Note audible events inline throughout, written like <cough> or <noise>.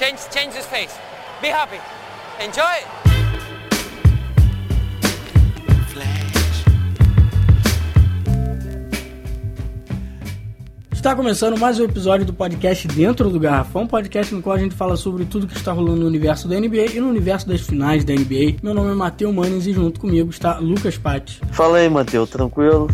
Change, change his face. Be happy. Enjoy. Está começando mais um episódio do podcast Dentro do Garrafão, podcast no qual a gente fala sobre tudo que está rolando no universo da NBA e no universo das finais da NBA. Meu nome é Matheus Manes e junto comigo está Lucas Patti. Fala aí, Matheus, tranquilo?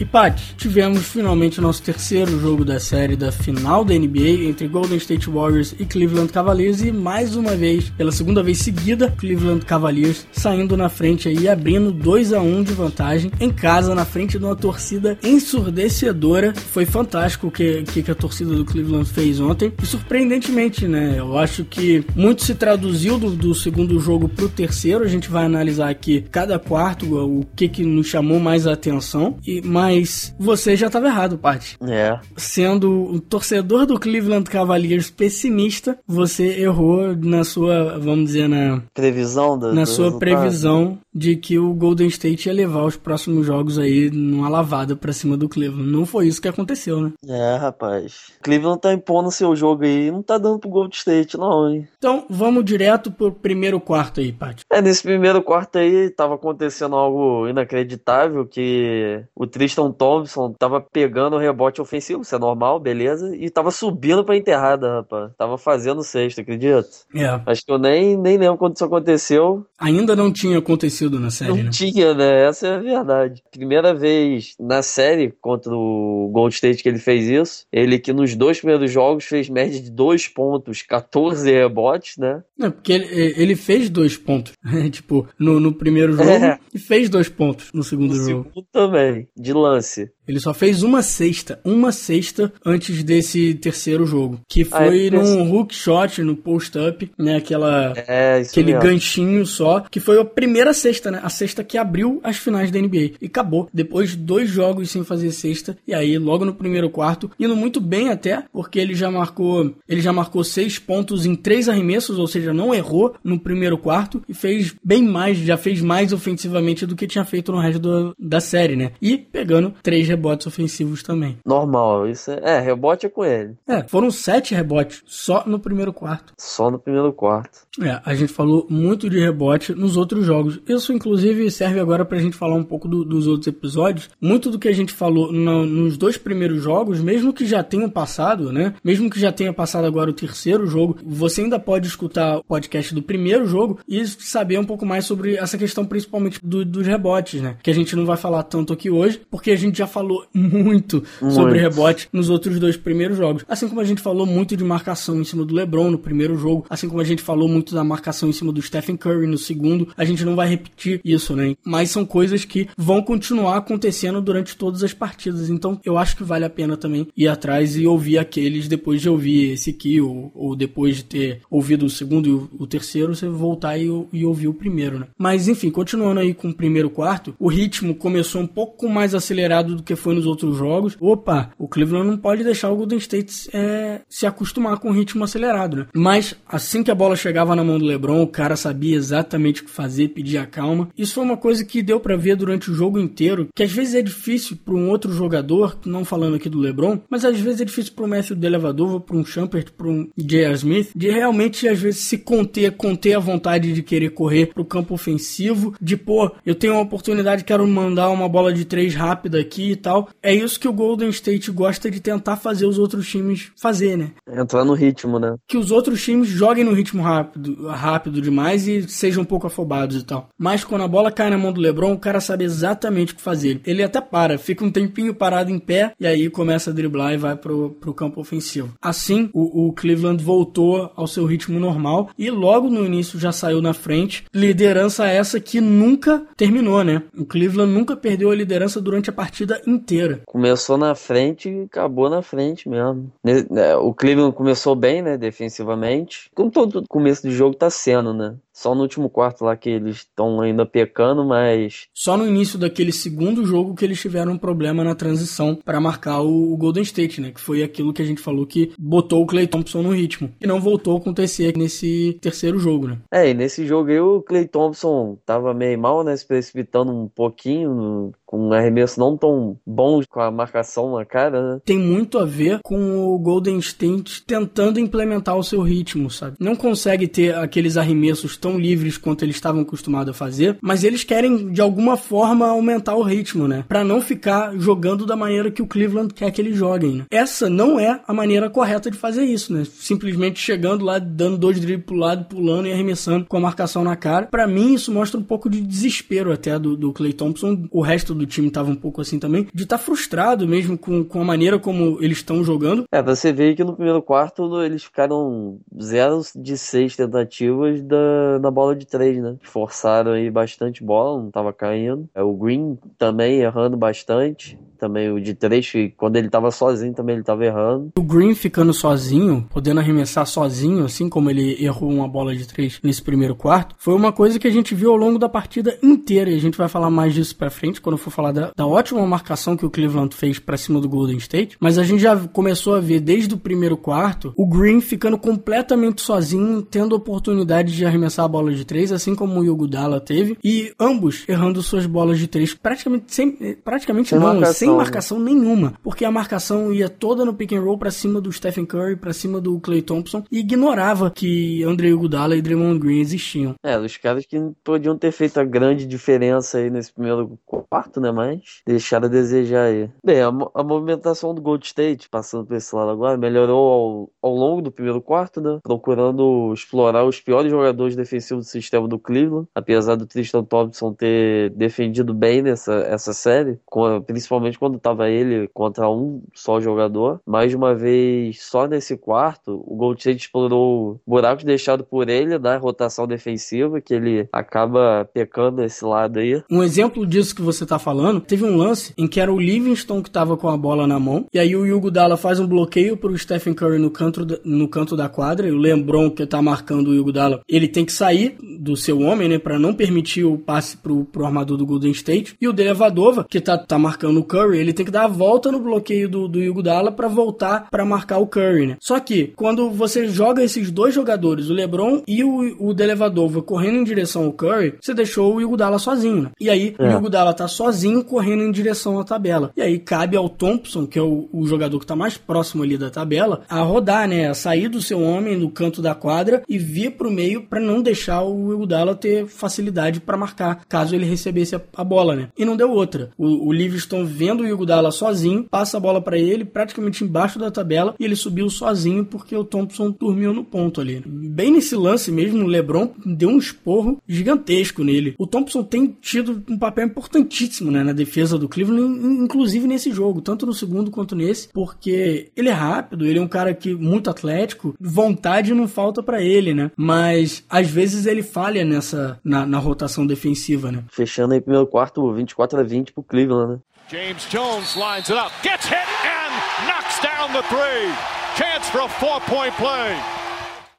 E Pat, tivemos finalmente o nosso terceiro jogo da série da final da NBA entre Golden State Warriors e Cleveland Cavaliers e mais uma vez, pela segunda vez seguida, Cleveland Cavaliers saindo na frente aí, abrindo 2 a 1 de vantagem em casa na frente de uma torcida ensurdecedora. Foi fantástico o que, que a torcida do Cleveland fez ontem e surpreendentemente, né? Eu acho que muito se traduziu do, do segundo jogo pro terceiro. A gente vai analisar aqui cada quarto o que que nos chamou mais a atenção e mais mas você já estava errado, Paty. É. Sendo um torcedor do Cleveland Cavaliers pessimista, você errou na sua, vamos dizer, na previsão do, na do sua resultado. previsão de que o Golden State ia levar os próximos jogos aí numa lavada para cima do Cleveland. Não foi isso que aconteceu, né? É, rapaz. Cleveland tá impondo seu jogo aí, não tá dando pro Golden State não, hein? Então, vamos direto pro primeiro quarto aí, Paty. É, nesse primeiro quarto aí tava acontecendo algo inacreditável que o Tristan Thompson tava pegando o rebote ofensivo, isso é normal, beleza, e tava subindo pra enterrada, rapaz. Tava fazendo sexto, acredita? É. Acho que eu nem, nem lembro quando isso aconteceu. Ainda não tinha acontecido na série, Não né? tinha, né? Essa é a verdade. Primeira vez na série contra o Gold State que ele fez isso. Ele que nos dois primeiros jogos fez média de 2 pontos, 14 rebotes, né? Não, porque ele, ele fez dois pontos, <laughs> tipo, no, no primeiro jogo <laughs> É. e fez dois pontos no segundo No jogo. segundo também, de lance. Ele só fez uma sexta, uma sexta antes desse terceiro jogo, que Ah, foi é, num hook shot, no post-up, né, aquela... É, isso Aquele mesmo. ganchinho só, que foi a primeira sexta, né? A sexta que abriu as finais da NBA. E acabou. Depois de dois jogos sem fazer sexta. E aí, logo no primeiro quarto, indo muito bem até, porque ele já marcou. Ele já marcou seis pontos em três arremessos, ou seja, não errou no primeiro quarto. E fez bem mais, já fez mais ofensivamente do que tinha feito no resto do- da série, né? E pegando três rebotes ofensivos também. Normal, isso é, é, rebote é com ele. É, foram sete rebotes só no primeiro quarto. Só no primeiro quarto. É, a gente falou muito de rebote nos outros jogos. Isso, inclusive, serve agora pra gente falar um pouco do- dos outros episódios. Muito do que a gente falou no- nos dois primeiros jogos, mesmo que já tenham passado, né? Mesmo que já tenha passado agora o terceiro jogo, você ainda pode escutar o podcast do primeiro jogo e saber um pouco mais sobre essa questão, principalmente do- dos rebotes, né? Que a gente não vai falar tanto aqui hoje, porque a gente já falou muito, sobre rebote nos outros dois primeiros jogos. Assim como a gente falou muito de marcação em cima do LeBron no primeiro jogo, assim como a gente falou muito da marcação em cima do Stephen Curry no segundo, a gente não vai repetir isso, né? Mas são coisas que vão continuar acontecendo durante todas as partidas. Então, eu acho que vale a pena também ir atrás e ouvir aqueles depois de ouvir esse aqui, ou, ou depois de ter ouvido o segundo e o, o terceiro, você voltar e, e ouvir o primeiro, né? Mas enfim, continuando aí com o primeiro quarto, o ritmo começou um pouco mais acelerado do que foi nos outros jogos. Opa, o Cleveland não pode deixar o Golden State é, se acostumar com o ritmo acelerado, né? Mas assim que a bola chegava na mão do LeBron, o cara sabia exatamente o que fazer, pedia calma. Isso foi uma coisa que deu pra ver durante o jogo inteiro, que às vezes é difícil para um outro jogador, não falando aqui do LeBron, mas às vezes é difícil para um Matthew Delavadova, para um Shumpert, para um J.R. Smith, de realmente às vezes se conter, conter a vontade de querer correr pro campo ofensivo, de pô, eu tenho uma oportunidade, quero mandar uma bola de três rápida aqui tal. É isso que o Golden State gosta de tentar fazer os outros times fazer, né? Entrar no ritmo, né? que os outros times joguem no ritmo rápido, rápido demais e sejam um pouco afobados e tal. Mas quando a bola cai na mão do LeBron, o cara sabe exatamente o que fazer. Ele até para, fica um tempinho parado em pé e aí começa a driblar e vai pro, pro campo ofensivo. Assim, o, o Cleveland voltou ao seu ritmo normal e logo no início já saiu na frente. Liderança essa que nunca terminou, né? O Cleveland nunca perdeu a liderança durante a partida inteira. Começou na frente e acabou na frente mesmo. Né, O Cleveland começou bem, né, defensivamente. Como todo começo de jogo tá sendo, né? Só no último quarto lá que eles estão ainda pecando, mas. Só no início daquele segundo jogo que eles tiveram um problema na transição para marcar o, Golden State, né? Que foi aquilo que a gente falou que botou o Clay Thompson no ritmo. E não voltou a acontecer nesse terceiro jogo, né? É, e nesse jogo aí o Clay Thompson tava meio mal, né? Se precipitando um pouquinho, com um arremesso não tão bom com a marcação na cara, né? Tem muito a ver com o Golden State tentando implementar o seu ritmo, sabe? Não consegue ter aqueles arremessos tão livres quanto eles estavam acostumados a fazer, mas eles querem de alguma forma aumentar o ritmo, né? Para não ficar jogando da maneira que o Cleveland quer que eles joguem. Né? Essa não é a maneira correta de fazer isso, né? Simplesmente chegando lá, dando dois dribles pro lado, pulando e arremessando com a marcação na cara. Para mim isso mostra um pouco de desespero até do, do Clay Thompson. O resto do time tava um pouco assim também, de estar tá frustrado mesmo com, com a maneira como eles estão jogando. É, você vê que no primeiro quarto eles ficaram 0 de 6 tentativas da, na bola de 3, né? Forçaram aí bastante bola, não tava caindo. É, o Green também errando bastante também o de três, quando ele tava sozinho também ele tava errando. O Green ficando sozinho, podendo arremessar sozinho, assim como ele errou uma bola de três nesse primeiro quarto, foi uma coisa que a gente viu ao longo da partida inteira. E a gente vai falar mais disso pra frente, quando for falar da, da ótima marcação que o Cleveland fez para cima do Golden State. Mas a gente já começou a ver desde o primeiro quarto o Green ficando completamente sozinho, tendo oportunidade de arremessar a bola de três, assim como o Yugo Dalla teve, e ambos errando suas bolas de três praticamente sem, praticamente não, sem sem marcação nenhuma, porque a marcação ia toda no pick and roll para cima do Stephen Curry, para cima do Clay Thompson e ignorava que Andre Iguodala e Draymond Green existiam. É, os caras que podiam ter feito a grande diferença aí nesse primeiro quarto, né, mas deixaram a desejar aí. Bem, a, a movimentação do Gold State, passando por esse lado agora, melhorou ao, ao longo do primeiro quarto, né, procurando explorar os piores jogadores defensivos do sistema do Cleveland, apesar do Tristan Thompson ter defendido bem nessa essa série, com, principalmente quando estava ele contra um só jogador. Mais uma vez, só nesse quarto, o Gold State explorou buracos deixados por ele na rotação defensiva, que ele acaba pecando esse lado aí. Um exemplo disso que você tá falando, teve um lance em que era o Livingston que tava com a bola na mão, e aí o Hugo Dalla faz um bloqueio pro Stephen Curry no canto, da, no canto da quadra, e o Lembron, que tá marcando o Hugo Dalla, ele tem que sair do seu homem, né, para não permitir o passe pro, pro armador do Golden State, e o Delevadova, que tá, tá marcando o Curry, Curry, ele tem que dar a volta no bloqueio do, do Iguodala para voltar para marcar o Curry, né? Só que quando você joga esses dois jogadores, o LeBron e o, o Delevadova correndo em direção ao Curry, você deixou o Iguodala sozinho, né? E aí é. o Iguodala tá sozinho correndo em direção à tabela. E aí cabe ao Thompson, que é o, o jogador que tá mais próximo ali da tabela, a rodar, né? A sair do seu homem no canto da quadra e vir pro meio para não deixar o Iguodala ter facilidade para marcar, caso ele recebesse a, a, bola, né? E não deu outra. O, o Livingston vendo o Iguodala sozinho, passa a bola para ele, praticamente embaixo da tabela, e ele subiu sozinho porque o Thompson dormiu no ponto ali. Bem nesse lance mesmo, o LeBron deu um esporro gigantesco nele. O Thompson tem tido um papel importantíssimo né, na defesa do Cleveland, inclusive nesse jogo, tanto no segundo quanto nesse, porque ele é rápido, ele é um cara que muito atlético, vontade não falta para ele, né? Mas às vezes ele falha nessa na, na rotação defensiva, né? Fechando aí primeiro quarto 24 a 20 pro Cleveland, né? James Jones lines it up, gets hit and knocks down the three. Chance for a four-point play.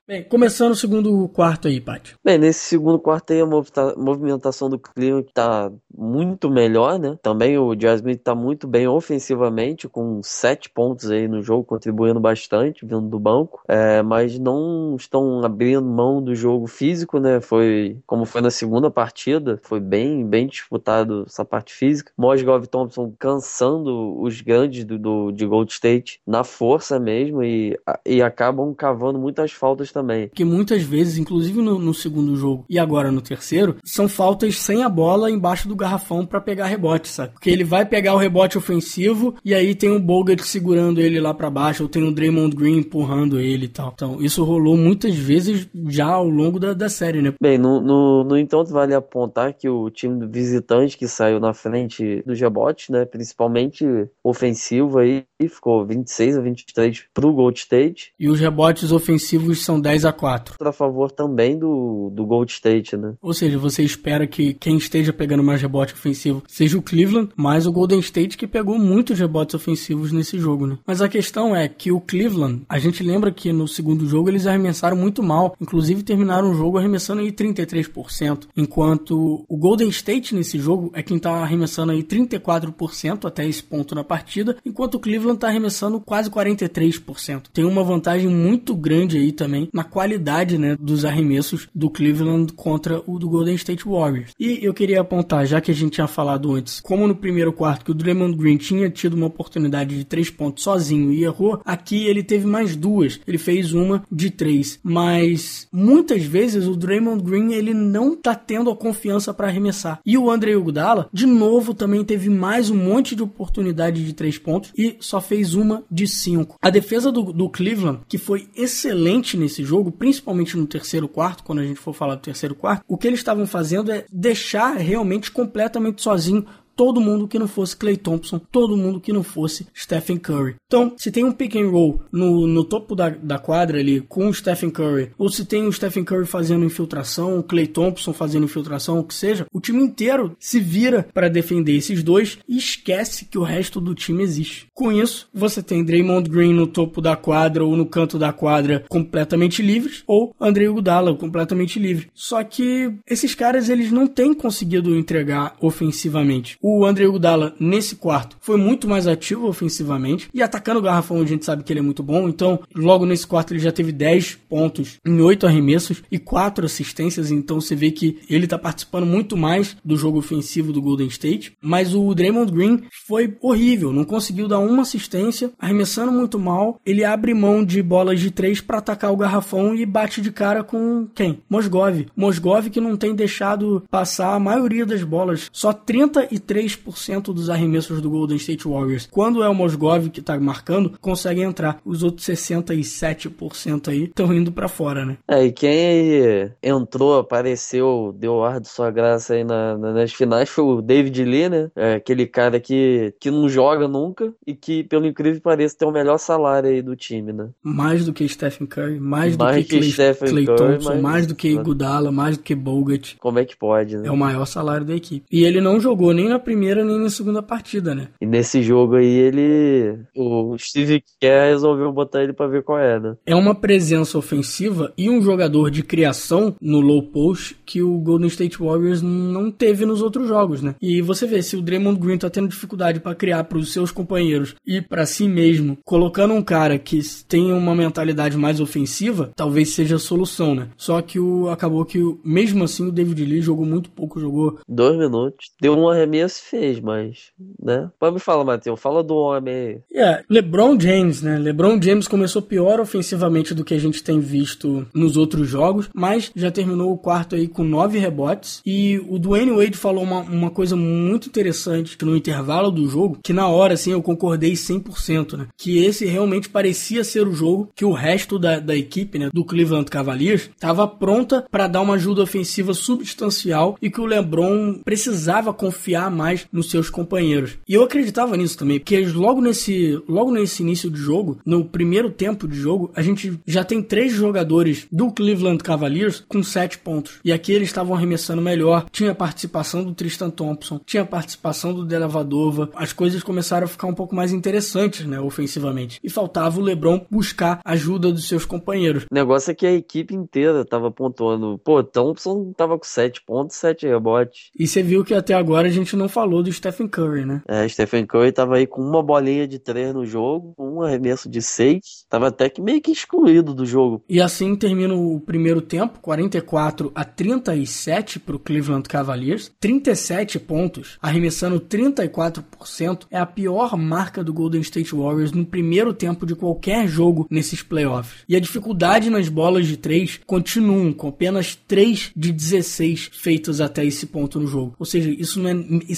Bem, começando o segundo quarto aí, Paty. Bem, nesse segundo quarto aí a movimentação do Cleveland tá muito melhor, né? Também o Jasmine tá muito bem ofensivamente, com sete pontos aí no jogo, contribuindo bastante, vindo do banco. É, mas não estão abrindo mão do jogo físico, né? Foi como foi na segunda partida, foi bem, bem disputado essa parte física. Mosgov Thompson cansando os grandes do, do, de Gold State na força mesmo e, e acabam cavando muitas faltas também também. Que muitas vezes, inclusive no, no, segundo jogo e agora no terceiro, são faltas sem a bola embaixo do garrafão para pegar rebote, sabe? Porque ele vai pegar o rebote ofensivo e aí tem o Bogut segurando ele lá para baixo, ou tem o Draymond Green empurrando ele e tal. Então, isso rolou muitas vezes já ao longo da, da série, né? Bem, no, no, no entanto, vale apontar que o time do visitante que saiu na frente dos rebotes, né? Principalmente ofensivo aí, ficou 26 a 23 pro Gold State. E os rebotes ofensivos são 10 10 a 4. A favor também do, do Gold State, né? Ou seja, você espera que quem esteja pegando mais rebote ofensivo seja o Cleveland, mas o Golden State que pegou muitos rebotes ofensivos nesse jogo, né? Mas a questão é que o Cleveland, a gente lembra que no segundo jogo eles arremessaram muito mal, inclusive terminaram o jogo arremessando aí 33%, enquanto o Golden State nesse jogo é quem tá arremessando aí 34% até esse ponto na partida, enquanto o Cleveland tá arremessando quase 43%. Tem uma vantagem muito grande aí também na qualidade, né, dos arremessos do Cleveland contra o do Golden State Warriors. E eu queria apontar, já que a gente tinha falado antes, como no primeiro quarto que o Draymond Green tinha tido uma oportunidade de três pontos sozinho e errou, aqui ele teve mais duas. Ele fez uma de três, mas muitas vezes o Draymond Green ele não tá tendo a confiança para arremessar. E o André Iguodala, de novo, também teve mais um monte de oportunidade de três pontos e só fez uma de cinco. A defesa do, do Cleveland, que foi excelente nesse jogo, principalmente no terceiro quarto, quando a gente for falar do terceiro quarto, o que eles estavam fazendo é deixar realmente completamente sozinho todo mundo que não fosse Clay Thompson, todo mundo que não fosse Stephen Curry. Então, se tem um pick and roll no, no topo da, da quadra ali com o Stephen Curry, ou se tem o Stephen Curry fazendo infiltração, o Clay Thompson fazendo infiltração, o que seja, o time inteiro se vira para defender esses dois e esquece que o resto do time existe. Com isso, você tem Draymond Green no topo da quadra ou no canto da quadra completamente livres, ou André Iguodala completamente livre. Só que esses caras eles não têm conseguido entregar ofensivamente. O o André Iguodala, nesse quarto, foi muito mais ativo ofensivamente e atacando o garrafão, a gente sabe que ele é muito bom. Então, logo nesse quarto, ele já teve 10 pontos em 8 arremessos e 4 assistências. Então, você vê que ele tá participando muito mais do jogo ofensivo do Golden State. Mas o Draymond Green foi horrível, não conseguiu dar uma assistência, arremessando muito mal. Ele abre mão de bolas de 3 para atacar o garrafão e bate de cara com quem? Mosgov. Mosgov que não tem deixado passar a maioria das bolas. Só 33 3% dos arremessos do Golden State Warriors. Quando é o Mosgov que tá marcando, consegue entrar. Os outros 67% aí estão indo para fora, né? É, e quem entrou, apareceu, deu ar de sua graça aí na, na, nas finais foi o David Lee, né? É, aquele cara que, que não joga nunca e que, pelo incrível que pareça, tem o melhor salário aí do time, né? Mais do que Stephen Curry, mais, mais do que, que Clay, Clay Curry, Thompson, mais, mais do que Iguodala, mais do que Bogut. Como é que pode, né? É o maior salário da equipe. E ele não jogou nem na primeira nem na segunda partida, né? E nesse jogo aí ele. O Steve Kerr resolveu botar ele pra ver qual é, né? É uma presença ofensiva e um jogador de criação no low post que o Golden State Warriors não teve nos outros jogos, né? E você vê, se o Draymond Green tá tendo dificuldade para criar para os seus companheiros e para si mesmo, colocando um cara que tem uma mentalidade mais ofensiva, talvez seja a solução, né? Só que o acabou que mesmo assim o David Lee jogou muito pouco, jogou dois minutos, deu um arremesso fez, mas, né? Pode me falar, Matheus, fala do homem aí. Yeah, LeBron James, né? LeBron James começou pior ofensivamente do que a gente tem visto nos outros jogos, mas já terminou o quarto aí com nove rebotes. E o Dwayne Wade falou uma, uma coisa muito interessante no intervalo do jogo, que na hora, assim, eu concordei 100%, né? Que esse realmente parecia ser o jogo que o resto da, da equipe, né, do Cleveland Cavaliers, estava pronta para dar uma ajuda ofensiva substancial e que o LeBron precisava confiar mais mais nos seus companheiros. E eu acreditava nisso também, porque logo nesse, logo nesse início de jogo, no primeiro tempo de jogo, a gente já tem três jogadores do Cleveland Cavaliers com sete pontos. E aqui eles estavam arremessando melhor. Tinha participação do Tristan Thompson, tinha participação do Delavadova. As coisas começaram a ficar um pouco mais interessantes, né, ofensivamente. E faltava o LeBron buscar ajuda dos seus companheiros. O negócio é que a equipe inteira tava pontuando. Pô, Thompson tava com sete pontos, sete rebotes. E você viu que até agora a gente não falou do Stephen Curry, né? É, Stephen Curry tava aí com uma bolinha de três no jogo, um arremesso de seis, tava até que meio que excluído do jogo. E assim termina o primeiro tempo, 44 a 37 pro Cleveland Cavaliers, 37 pontos, arremessando 34%, é a pior marca do Golden State Warriors no primeiro tempo de qualquer jogo nesses playoffs. E a dificuldade nas bolas de três continuam, com apenas 3 de 16 feitas até esse ponto no jogo. Ou seja, isso não é,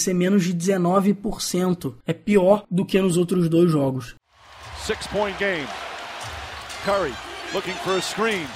é menos de 19%. É pior do que nos outros dois jogos. Six point game. Curry looking for a screen.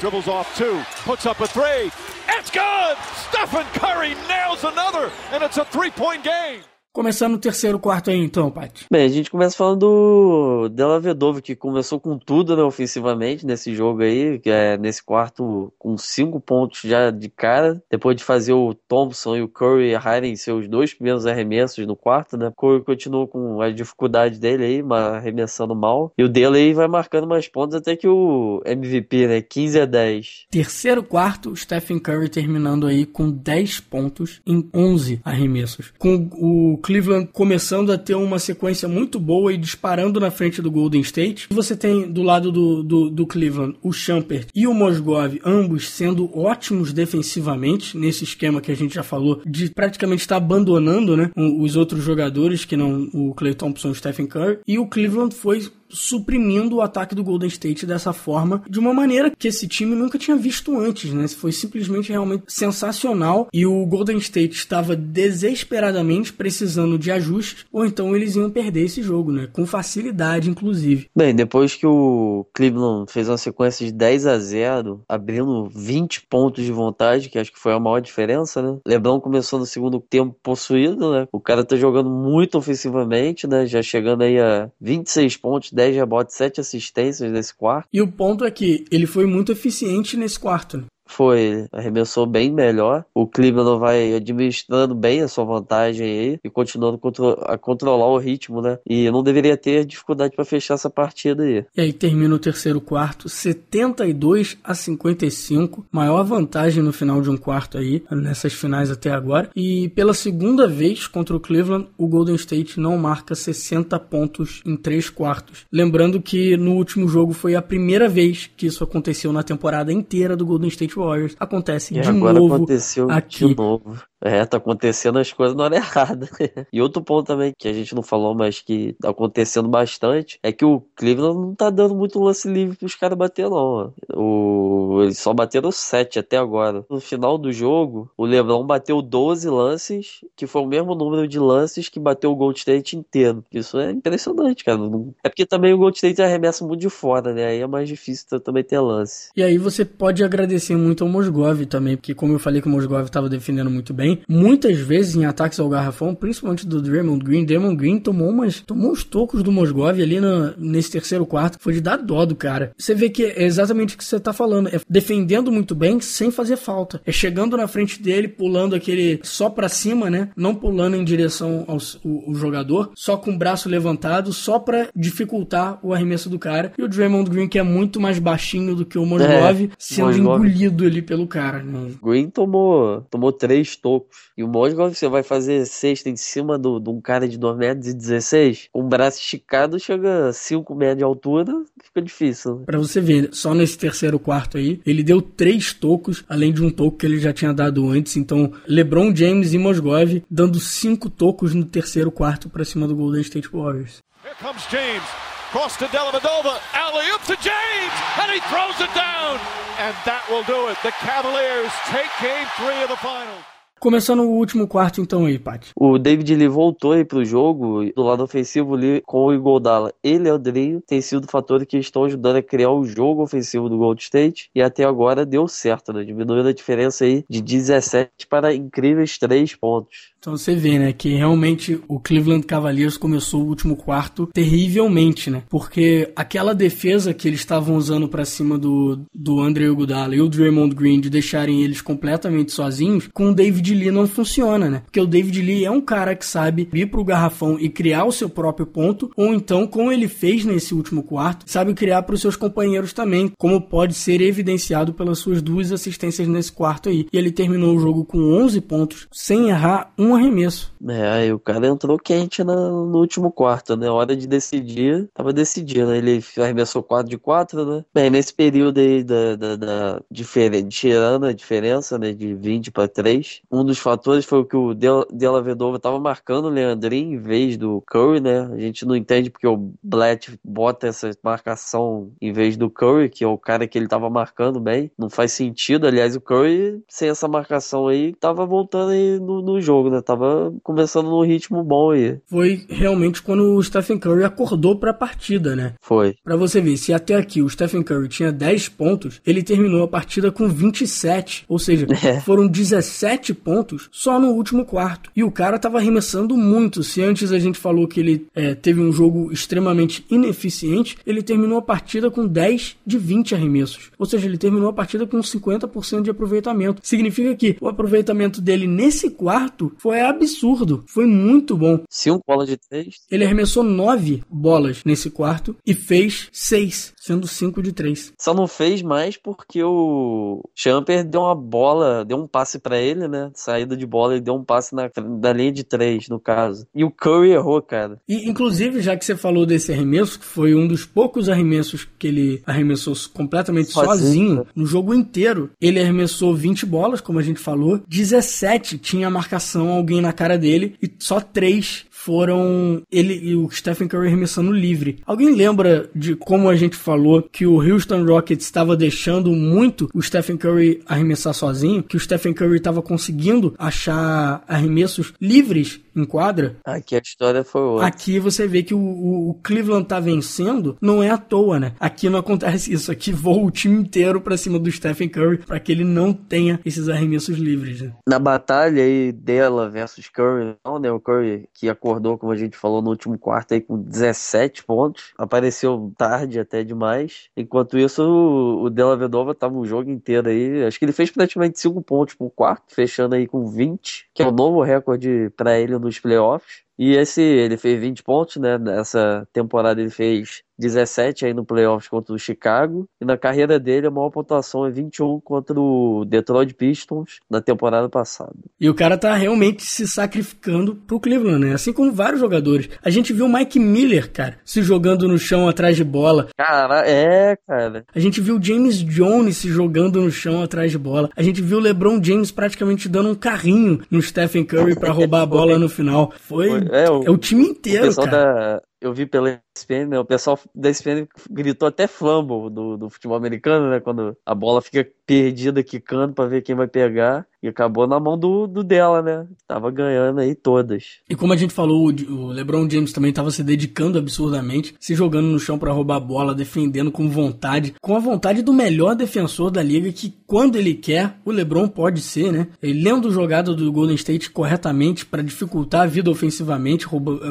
Dribbles off two, puts up a three. It's good! Stephen Curry nails another, and it's a three point game. Começando o terceiro quarto aí, então, Paty. Bem, a gente começa falando do Della Vedova, que começou com tudo, né, ofensivamente, nesse jogo aí, que é nesse quarto com cinco pontos já de cara, depois de fazer o Thompson e o Curry errarem seus dois primeiros arremessos no quarto, né, o Curry continua com a dificuldade dele aí, mas arremessando mal, e o dele aí vai marcando mais pontos até que o MVP, né, 15 a 10. Terceiro quarto, Stephen Curry terminando aí com 10 pontos em 11 arremessos. Com o Cleveland começando a ter uma sequência muito boa e disparando na frente do Golden State. Você tem do lado do, do, do Cleveland o Champert e o Mosgov, ambos sendo ótimos defensivamente, nesse esquema que a gente já falou, de praticamente estar abandonando né, os outros jogadores, que não o Clay Thompson e o Stephen Curry. E o Cleveland foi suprimindo o ataque do Golden State dessa forma, de uma maneira que esse time nunca tinha visto antes, né? Foi simplesmente realmente sensacional e o Golden State estava desesperadamente precisando de ajustes, ou então eles iam perder esse jogo, né? Com facilidade, inclusive. Bem, depois que o Cleveland fez uma sequência de 10 a 0, abrindo 20 pontos de vontade, que acho que foi a maior diferença, né? LeBron começou no segundo tempo possuído, né? O cara tá jogando muito ofensivamente, né? Já chegando aí a 26 pontos, 10 rebotes, 7 assistências nesse quarto. E o ponto é que ele foi muito eficiente nesse quarto. Né? Foi, arremessou bem melhor. O Cleveland vai administrando bem a sua vantagem aí e continuando a controlar o ritmo, né? E não deveria ter dificuldade para fechar essa partida aí. E aí termina o terceiro quarto, 72 a 55, maior vantagem no final de um quarto aí, nessas finais até agora. E pela segunda vez contra o Cleveland, o Golden State não marca 60 pontos em três quartos. Lembrando que no último jogo foi a primeira vez que isso aconteceu na temporada inteira do Golden State Warriors acontece e de agora novo aconteceu aqui. De novo. É, tá acontecendo as coisas na hora <laughs> errada. e outro ponto também que a gente não falou, mas que tá acontecendo bastante, é que o Cleveland não tá dando muito lance livre pros caras bater, não. O... Eles só bateram 7 até agora. No final do jogo, o LeBron bateu 12 lances, que foi o mesmo número de lances que bateu o Gold State inteiro. Isso é impressionante, cara. É porque também o Gold State arremessa muito de fora, né? Aí é mais difícil também ter lance. E aí você pode agradecer muito ao Mosgov também, porque como eu falei que o Mosgov tava defendendo muito bem, também, muitas vezes em ataques ao garrafão, principalmente do Draymond Green. Draymond Green tomou umas, tomou uns tocos do Mosgov ali nesse terceiro quarto, foi de dar dó do cara. Você vê que é exatamente o que você tá falando, é defendendo muito bem sem fazer falta. É chegando na frente dele, pulando aquele só para cima, né? Não pulando em direção ao o, o jogador, só com o braço levantado, só para dificultar o arremesso do cara. E o Draymond Green, que é muito mais baixinho do que o Mosgov, é, sendo Mosgov. engolido ali pelo cara. Né? Green tomou, tomou três tocos e o Mosgov, você vai fazer cesta em cima do, de um cara de 2 metros e 16, com o braço esticado, chega a 5 metros de altura, fica difícil. Né? Pra você ver, só nesse terceiro quarto aí, ele deu três tocos, além de um toco que ele já tinha dado antes. Então, LeBron James e Mosgov dando cinco tocos no terceiro quarto pra cima do Golden State Warriors. Here comes James. Cross to Dellavedova, alley up to James, and he throws it down. And that will do it. The Cavaliers take game three of the finals. Começando o último quarto, então, aí, Paty. O David Lee voltou aí pro jogo, do lado ofensivo ali, com o Igodala e Leandrinho, tem sido fatores que estão ajudando a criar o jogo ofensivo do Gold State, e até agora deu certo, né? Diminuindo a diferença aí de 17 para incríveis 3 pontos. Então você vê, né, que realmente o Cleveland Cavaliers começou o último quarto terrivelmente, né? Porque aquela defesa que eles estavam usando para cima do, do André Iguodala e o Draymond Green de deixarem eles completamente sozinhos, com o David Lee não funciona, né? Porque o David Lee é um cara que sabe ir pro garrafão e criar o seu próprio ponto, ou então, como ele fez nesse último quarto, sabe criar para os seus companheiros também, como pode ser evidenciado pelas suas duas assistências nesse quarto aí. E ele terminou o jogo com 11 pontos, sem errar um arremesso. É, aí o cara entrou quente no, no último quarto, né? Hora de decidir, tava decidindo. Ele arremessou 4 de 4, né? Bem, nesse período aí da, da, da diferença, tirando a diferença, né? De 20 para 3, um dos fatores foi o que o Della Vedova tava marcando o Leandrinho em vez do Curry, né? A gente não entende porque o Blatt bota essa marcação em vez do Curry, que é o cara que ele tava marcando bem. Não faz sentido. Aliás, o Curry, sem essa marcação aí, tava voltando aí no, no jogo, né? né? Tava começando num ritmo bom aí. Foi realmente quando o Stephen Curry acordou pra partida, né? Foi. Pra você ver, se até aqui o Stephen Curry tinha 10 pontos, ele terminou a partida com 27. Ou seja, <laughs> é. foram 17 pontos só no último quarto. E o cara tava arremessando muito. Se antes a gente falou que ele é, teve um jogo extremamente ineficiente, ele terminou a partida com 10 de 20 arremessos. Ou seja, ele terminou a partida com 50% de aproveitamento. Significa que o aproveitamento dele nesse quarto foi absurdo. Foi muito bom. 5 bolas de 3. Ele arremessou 9 bolas nesse quarto e fez 6, sendo 5 de 3. Só não fez mais porque o Champer deu uma bola, deu um passe para ele, né? Saída de bola e deu um passe na, na linha de 3, no caso. E o Curry errou, cara. E, inclusive, já que você falou desse arremesso, que foi um dos poucos arremessos que ele arremessou completamente sozinho, sozinho no jogo inteiro, ele arremessou 20 bolas, como a gente falou, 17 tinha marcação alguém na cara dele e só 3 foram ele e o Stephen Curry arremessando livre. Alguém lembra de como a gente falou que o Houston Rockets estava deixando muito o Stephen Curry arremessar sozinho? Que o Stephen Curry estava conseguindo achar arremessos livres em quadra? Aqui a história foi outra. Aqui você vê que o, o, o Cleveland tá vencendo, não é à toa, né? Aqui não acontece isso. Aqui voa o time inteiro para cima do Stephen Curry para que ele não tenha esses arremessos livres. Né? Na batalha aí dela versus Curry, não, né? O Curry que acordou como a gente falou no último quarto, aí com 17 pontos. Apareceu tarde até demais. Enquanto isso, o Della Vedova tava o jogo inteiro aí. Acho que ele fez praticamente 5 pontos por quarto, fechando aí com 20, que é o novo recorde para ele nos playoffs. E esse, ele fez 20 pontos, né? Nessa temporada ele fez 17 aí no playoffs contra o Chicago. E na carreira dele, a maior pontuação é 21 contra o Detroit Pistons na temporada passada. E o cara tá realmente se sacrificando pro Cleveland, né? Assim como vários jogadores. A gente viu o Mike Miller, cara, se jogando no chão atrás de bola. Cara, é, cara. A gente viu o James Jones se jogando no chão atrás de bola. A gente viu o LeBron James praticamente dando um carrinho no Stephen Curry para roubar a bola no final. Foi, Foi é, o, é, o, time inteiro, cara. Da, eu vi pela Né, o pessoal da ESPN gritou até fumble do, do futebol americano, né? Quando a bola fica perdida quicando para ver quem vai pegar. E acabou na mão do, do dela, né? Tava ganhando aí todas. E como a gente falou, o LeBron James também tava se dedicando absurdamente, se jogando no chão para roubar a bola, defendendo com vontade, com a vontade do melhor defensor da liga, que quando ele quer, o LeBron pode ser, né? Ele lendo jogada do Golden State corretamente para dificultar a vida ofensivamente,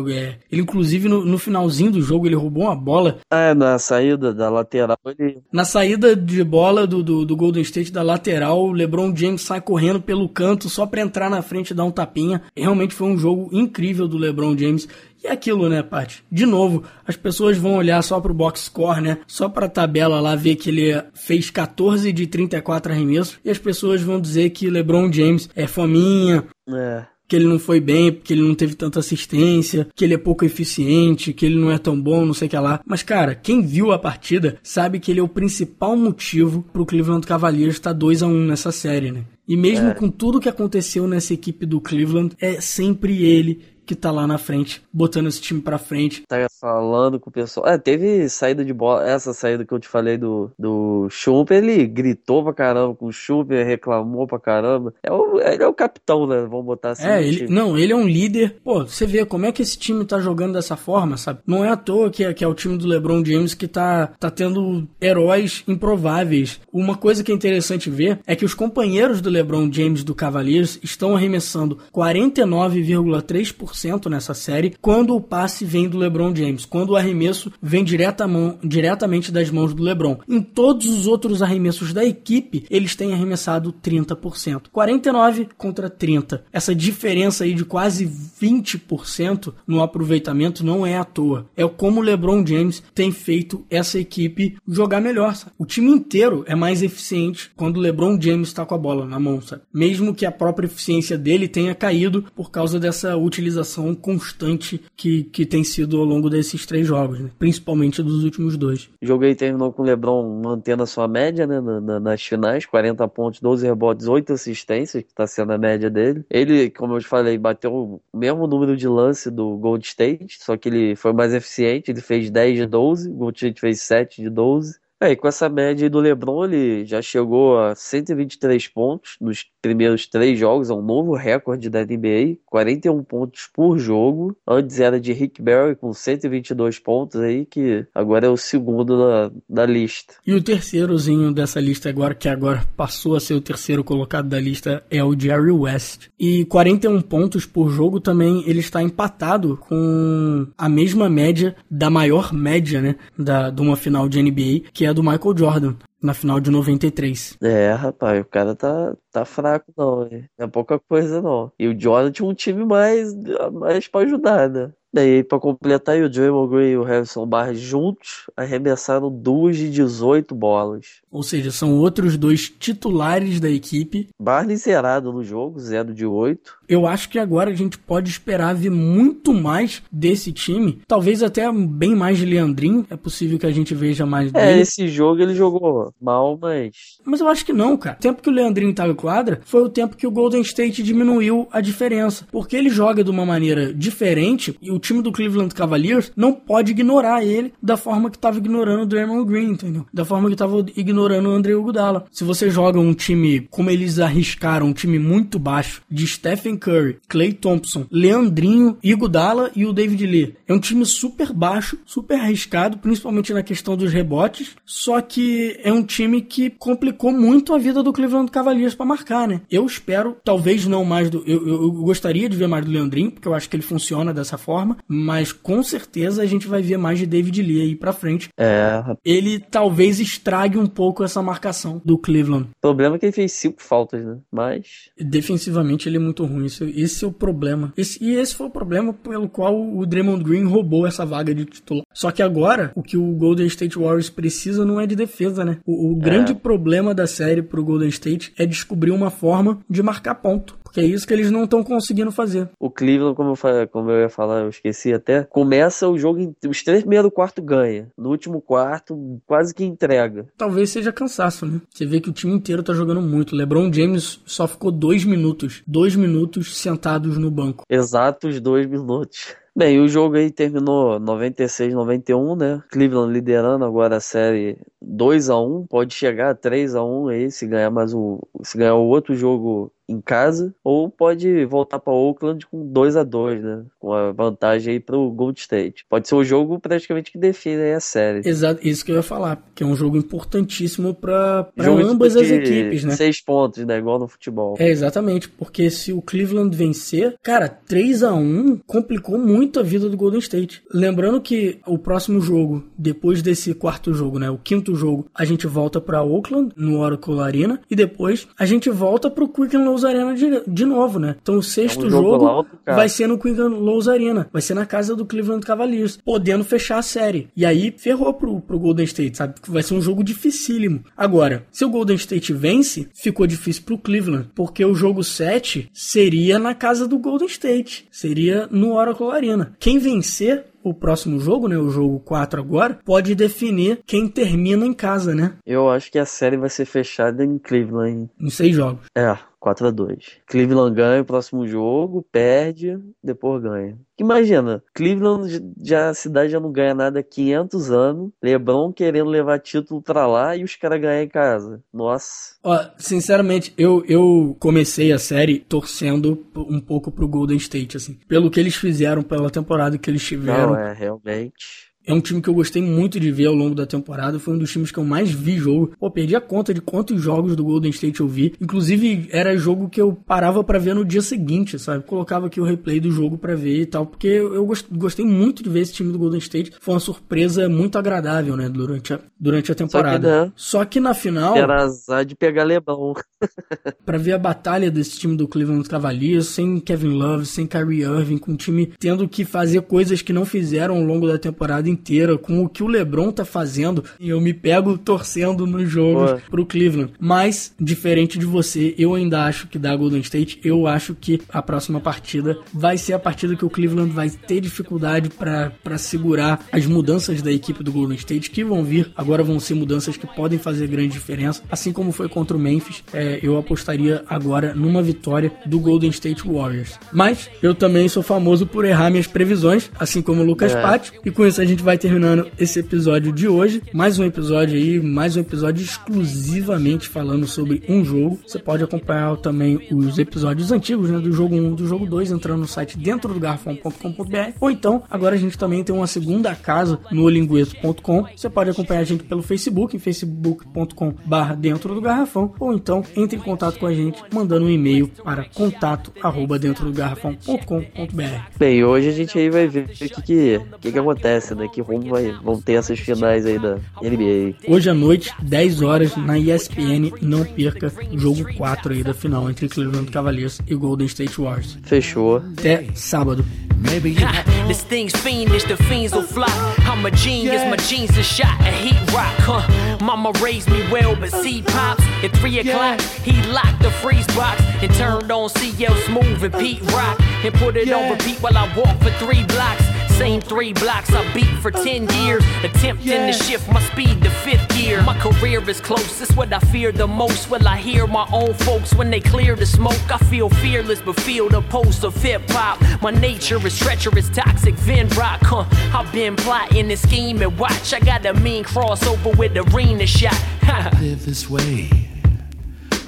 é, ele inclusive no, no, finalzinho do jogo ele roubou uma bola. É, na saída da lateral. Ele... Na saída de bola do, do, do Golden State da lateral, o LeBron James sai correndo correndo pelo canto só para entrar na frente e dar um tapinha. Realmente foi um jogo incrível do LeBron James. E é aquilo, né, Paty? De novo, as pessoas vão olhar só pro box score, né? Só pra tabela lá ver que ele fez 14 de 34 arremessos. E as pessoas vão dizer que LeBron James é fominha. É que ele não foi bem, porque ele não teve tanta assistência, que ele é pouco eficiente, que ele não é tão bom, não sei o que lá. Mas, cara, quem viu a partida sabe que ele é o principal motivo pro Cleveland Cavaliers estar tá 2 a 1 nessa série, né? E mesmo é. com tudo que aconteceu nessa equipe do Cleveland, é sempre ele que tá lá na frente, botando esse time pra frente. Tá falando com o pessoal. É, teve saída de bola, essa saída que eu te falei do, do Schumper, ele gritou pra caramba com o Schumper, reclamou pra caramba. É o, ele é o capitão, né? Vamos botar assim. É, ele, não, ele é um líder. Pô, você vê como é que esse time tá jogando dessa forma, sabe? Não é à toa que é, que é o time do LeBron James que tá, tá tendo heróis improváveis. Uma coisa que é interessante ver é que os companheiros do LeBron James do Cavaliers estão arremessando 49,3% nessa série quando o passe vem do LeBron James, quando o arremesso vem direta mão, diretamente das mãos do LeBron. Em todos os outros arremessos da equipe, eles têm arremessado 30%. 49 contra 30. Essa diferença aí de quase 20% no aproveitamento não é à toa. É como o LeBron James tem feito essa equipe jogar melhor. O time inteiro é mais eficiente quando o LeBron James está com a bola na mão, sabe? Mesmo que a própria eficiência dele tenha caído por causa dessa utilização constante que, que tem sido ao longo desses três jogos, né? principalmente dos últimos dois. Jogo aí terminou com o LeBron mantendo a sua média né? Na, na, nas finais, 40 pontos, 12 rebotes, 8 assistências, que está sendo a média dele. Ele, como eu te falei, bateu o mesmo número de lance do Gold State, só que ele foi mais eficiente, ele fez 10 de 12, o Gold State fez 7 de 12. É, e com essa média do LeBron, ele já chegou a 123 pontos nos primeiros três jogos, é um novo recorde da NBA, 41 pontos por jogo. Antes era de Rick Barry com 122 pontos aí, que agora é o segundo na, na lista. E o terceirozinho dessa lista agora, que agora passou a ser o terceiro colocado da lista, é o Jerry West. E 41 pontos por jogo também ele está empatado com a mesma média da maior média, né, da, de uma final de NBA, que é a do Michael Jordan na final de 93. É, rapaz, o cara tá, tá fraco não, é pouca coisa não. E o Jordan tinha um time mais, mais pra ajudar, né? Daí, para completar, o Draymond Green e o Harrison Barnes juntos arremessaram duas de 18 bolas. Ou seja, são outros dois titulares da equipe. Barnes zerado no jogo, 0 de 8. Eu acho que agora a gente pode esperar ver muito mais desse time. Talvez até bem mais de Leandrinho. É possível que a gente veja mais é, dele. É, esse jogo ele jogou mal, mas. Mas eu acho que não, cara. O tempo que o Leandrinho tava em quadra foi o tempo que o Golden State diminuiu a diferença. Porque ele joga de uma maneira diferente e o time do Cleveland Cavaliers não pode ignorar ele da forma que tava ignorando o Draymond Green, entendeu? Da forma que tava ignorando o André Iguodala. Se você joga um time como eles arriscaram, um time muito baixo de Stephen Curry, Clay Thompson, Leandrinho, Iguodala e o David Lee. É um time super baixo, super arriscado, principalmente na questão dos rebotes, só que é um time que complicou muito a vida do Cleveland Cavaliers para marcar, né? Eu espero, talvez não mais do... Eu, eu, eu, gostaria de ver mais do Leandrinho, porque eu acho que ele funciona dessa forma, mas com certeza a gente vai ver mais de David Lee aí pra frente. É. Ele talvez estrague um pouco essa marcação do Cleveland. O problema é que ele fez cinco faltas, né? Mas... Defensivamente ele é muito ruim, esse é o problema. Esse, e esse foi o problema pelo qual o Draymond Green roubou essa vaga de titular. Só que agora, o que o Golden State Warriors precisa não é de defesa, né? O, o grande é. problema da série pro Golden State é descobrir uma forma de marcar ponto. Porque é isso que eles não estão conseguindo fazer. O Cleveland, como eu, falei, como eu ia falar, eu esqueci até, começa o jogo, os três primeiros quartos ganha. No último quarto, quase que entrega. Talvez seja cansaço, né? Você vê que o time inteiro tá jogando muito. LeBron James só ficou dois minutos. Dois minutos sentados no banco. Exatos dois minutos. Bem, o jogo aí terminou 96, 91, né? Cleveland liderando agora a série 2 a 1, pode chegar a 3 a 1 aí se ganhar mais o se ganhar o outro jogo em casa, ou pode voltar para Oakland com 2 a 2 né? Com a vantagem aí pro Gold State. Pode ser o jogo praticamente que define a série. Exato, isso que eu ia falar, que é um jogo importantíssimo para ambas as equipes, né? Seis pontos, né? Igual no futebol. É, exatamente, porque se o Cleveland vencer, cara, 3 a 1 complicou muito a vida do Golden State. Lembrando que o próximo jogo, depois desse quarto jogo, né? O quinto jogo, a gente volta para Oakland, no Oracle Arena, e depois a gente volta pro Quicken Lowe's Arena de, de novo, né? Então o sexto é um jogo, jogo vai ser no Quicken Lowe's Arena, vai ser na casa do Cleveland Cavaliers, podendo fechar a série. E aí ferrou pro, pro Golden State, sabe? Vai ser um jogo dificílimo. Agora, se o Golden State vence, ficou difícil pro Cleveland, porque o jogo 7 seria na casa do Golden State, seria no Oracle Arena. Quem vencer o próximo jogo, né, o jogo 4 agora, pode definir quem termina em casa, né? Eu acho que a série vai ser fechada em Cleveland. Em seis jogos. É, 4 a 2 Cleveland ganha o próximo jogo, perde, depois ganha. Imagina, Cleveland já a cidade já não ganha nada há 500 anos, LeBron querendo levar título pra lá e os caras ganham em casa. Nossa. Ó, sinceramente, eu, eu comecei a série torcendo um pouco pro Golden State, assim. Pelo que eles fizeram, pela temporada que eles tiveram. Não, é, realmente. É um time que eu gostei muito de ver ao longo da temporada. Foi um dos times que eu mais vi jogo. Pô, perdi a conta de quantos jogos do Golden State eu vi. Inclusive, era jogo que eu parava para ver no dia seguinte, sabe? Colocava aqui o replay do jogo para ver e tal. Porque eu gostei muito de ver esse time do Golden State. Foi uma surpresa muito agradável, né? Durante a, durante a temporada. Só que, Só que na final. Era azar de pegar Lebron. <laughs> <laughs> para ver a batalha desse time do Cleveland Cavaliers, sem Kevin Love, sem Kyrie Irving, com o time tendo que fazer coisas que não fizeram ao longo da temporada inteira, com o que o LeBron tá fazendo, e eu me pego torcendo nos jogos Pô. pro Cleveland. Mas, diferente de você, eu ainda acho que da Golden State, eu acho que a próxima partida vai ser a partida que o Cleveland vai ter dificuldade para segurar as mudanças da equipe do Golden State que vão vir. Agora vão ser mudanças que podem fazer grande diferença, assim como foi contra o Memphis. É, eu apostaria agora numa vitória do Golden State Warriors. Mas eu também sou famoso por errar minhas previsões, assim como o Lucas é. Patti, e com isso a gente vai terminando esse episódio de hoje. Mais um episódio aí, mais um episódio exclusivamente falando sobre um jogo. Você pode acompanhar também os episódios antigos, né, do jogo 1, do jogo 2, entrando no site dentro do garrafão.com.br. Ou então, agora a gente também tem uma segunda casa no lingueto.com. Você pode acompanhar a gente pelo Facebook, em facebook.com/barra dentro do garrafão, ou então entre em contato com a gente mandando um e-mail para contato arroba dentro do garrafão.com.br. Bem, hoje a gente aí vai ver o que que, que, que acontece, né? Que rumo vai, vão ter essas finais aí da NBA. Hoje à noite, 10 horas, na ESPN, não perca o jogo 4 aí da final entre Cleveland Cavaliers e Golden State Warriors. Fechou. Até sábado. Maybe you this thing's fiendish, the fiends will fly. I'm a genius, my jeans are shot a heat rock, huh? Mama raised me well, but see pops at three o'clock. He locked the freeze box and turned on CL Smooth and Pete Rock and put it on repeat while I walk for three blocks. Same three blocks I beat for 10 years. Attempting to shift my speed to fifth gear. My career is close, it's what I fear the most. Will I hear my own folks when they clear the smoke? I feel fearless, but feel the pulse of hip hop. My nature is treacherous, toxic, Vin Rock, huh? I've been plotting and scheming. Watch, I got a mean crossover with the arena shot. <laughs> live this way,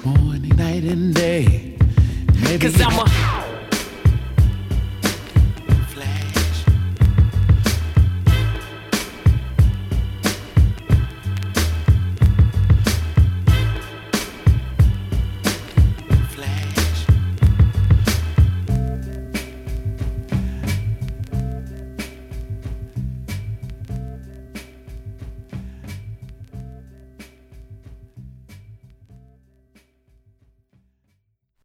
morning, night, and day. Maybe Cause I'm a